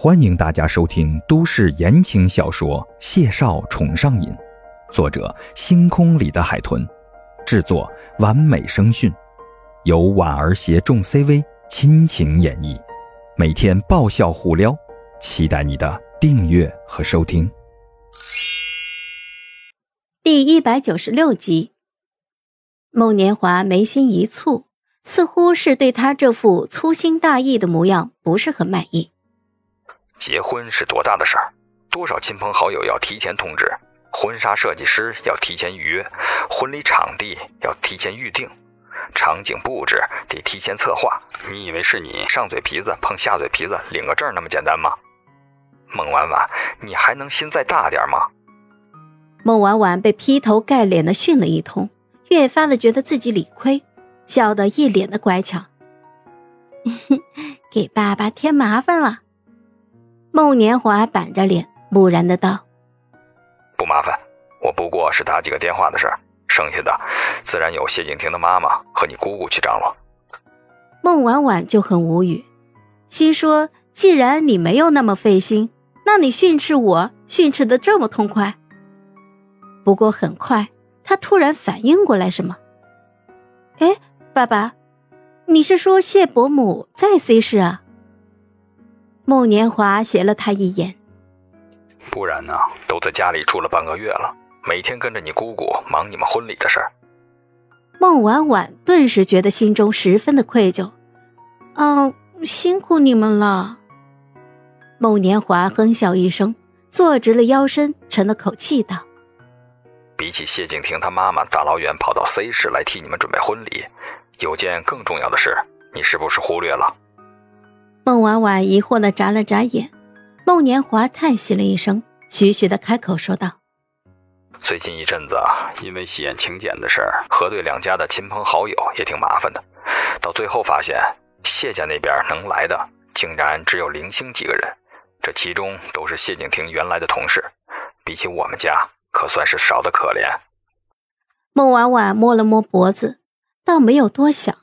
欢迎大家收听都市言情小说《谢少宠上瘾》，作者：星空里的海豚，制作：完美声讯，由婉儿携众 CV 亲情演绎，每天爆笑互撩，期待你的订阅和收听。第一百九十六集，孟年华眉心一蹙，似乎是对他这副粗心大意的模样不是很满意。结婚是多大的事儿？多少亲朋好友要提前通知，婚纱设计师要提前预约，婚礼场地要提前预定，场景布置得提前策划。你以为是你上嘴皮子碰下嘴皮子领个证那么简单吗？孟婉婉，你还能心再大点吗？孟婉婉被劈头盖脸的训了一通，越发的觉得自己理亏，笑得一脸的乖巧，给爸爸添麻烦了。孟年华板着脸，木然的道：“不麻烦，我不过是打几个电话的事儿，剩下的自然有谢景亭的妈妈和你姑姑去张罗。”孟婉婉就很无语，心说：“既然你没有那么费心，那你训斥我训斥的这么痛快。”不过很快，他突然反应过来什么：“哎，爸爸，你是说谢伯母在 C 市啊？”孟年华斜了他一眼，不然呢？都在家里住了半个月了，每天跟着你姑姑忙你们婚礼的事儿。孟婉婉顿时觉得心中十分的愧疚，嗯，辛苦你们了。孟年华哼笑一声，坐直了腰身，沉了口气道：“比起谢景亭他妈妈大老远跑到 C 市来替你们准备婚礼，有件更重要的事，你是不是忽略了？”孟婉婉疑惑的眨了眨眼，孟年华叹息了一声，徐徐的开口说道：“最近一阵子啊，因为喜宴请柬的事儿，核对两家的亲朋好友也挺麻烦的。到最后发现，谢家那边能来的竟然只有零星几个人，这其中都是谢景亭原来的同事，比起我们家，可算是少的可怜。”孟婉婉摸了摸脖子，倒没有多想。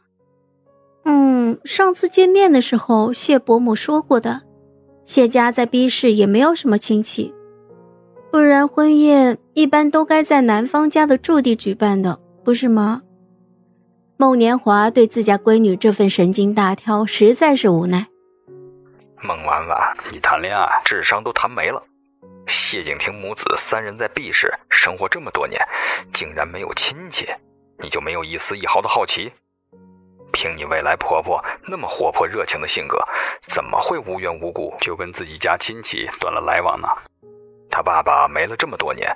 嗯，上次见面的时候，谢伯母说过的，谢家在 B 市也没有什么亲戚，不然婚宴一般都该在男方家的驻地举办的，不是吗？孟年华对自家闺女这份神经大条实在是无奈。孟婉婉，你谈恋爱智商都谈没了。谢景亭母子三人在 B 市生活这么多年，竟然没有亲戚，你就没有一丝一毫的好奇？凭你未来婆婆那么活泼热情的性格，怎么会无缘无故就跟自己家亲戚断了来往呢？他爸爸没了这么多年，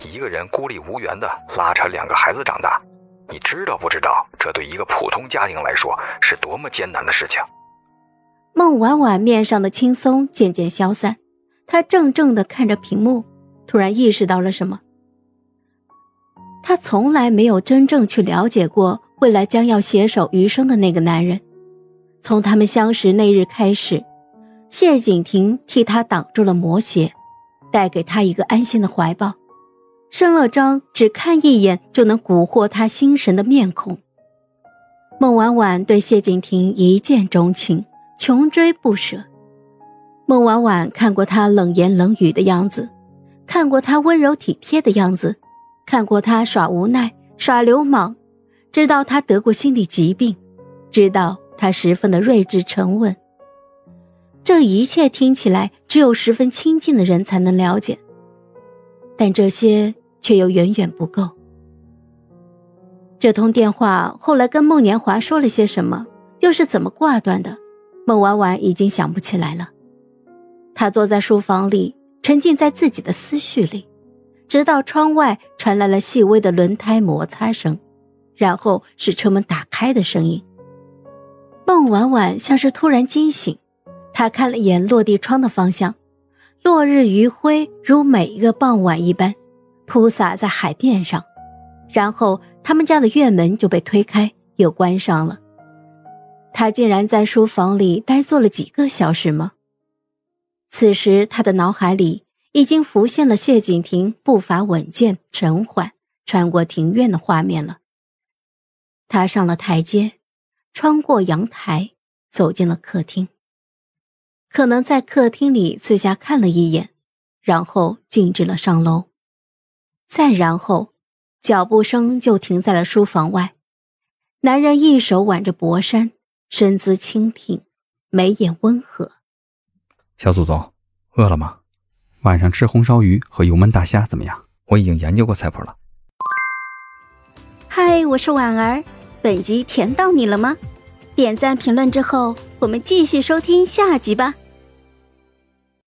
一个人孤立无援的拉扯两个孩子长大，你知道不知道？这对一个普通家庭来说是多么艰难的事情。孟婉婉面上的轻松渐渐消散，她怔怔的看着屏幕，突然意识到了什么。她从来没有真正去了解过。未来将要携手余生的那个男人，从他们相识那日开始，谢景亭替他挡住了魔邪，带给他一个安心的怀抱，生了张只看一眼就能蛊惑他心神的面孔。孟婉婉对谢景亭一见钟情，穷追不舍。孟婉婉看过他冷言冷语的样子，看过他温柔体贴的样子，看过他耍无奈、耍流氓。知道他得过心理疾病，知道他十分的睿智沉稳。这一切听起来只有十分亲近的人才能了解，但这些却又远远不够。这通电话后来跟孟年华说了些什么，又是怎么挂断的？孟婉婉已经想不起来了。她坐在书房里，沉浸在自己的思绪里，直到窗外传来了细微的轮胎摩擦声。然后是车门打开的声音。孟婉婉像是突然惊醒，她看了眼落地窗的方向，落日余晖如每一个傍晚一般，铺洒在海面上。然后他们家的院门就被推开又关上了。他竟然在书房里呆坐了几个小时吗？此时他的脑海里已经浮现了谢景亭步伐稳健、沉缓穿过庭院的画面了。他上了台阶，穿过阳台，走进了客厅。可能在客厅里四下看了一眼，然后径直了上楼。再然后，脚步声就停在了书房外。男人一手挽着薄衫，身姿轻挺，眉眼温和。小祖宗，饿了吗？晚上吃红烧鱼和油焖大虾怎么样？我已经研究过菜谱了。嗨，我是婉儿，本集甜到你了吗？点赞评论之后，我们继续收听下集吧。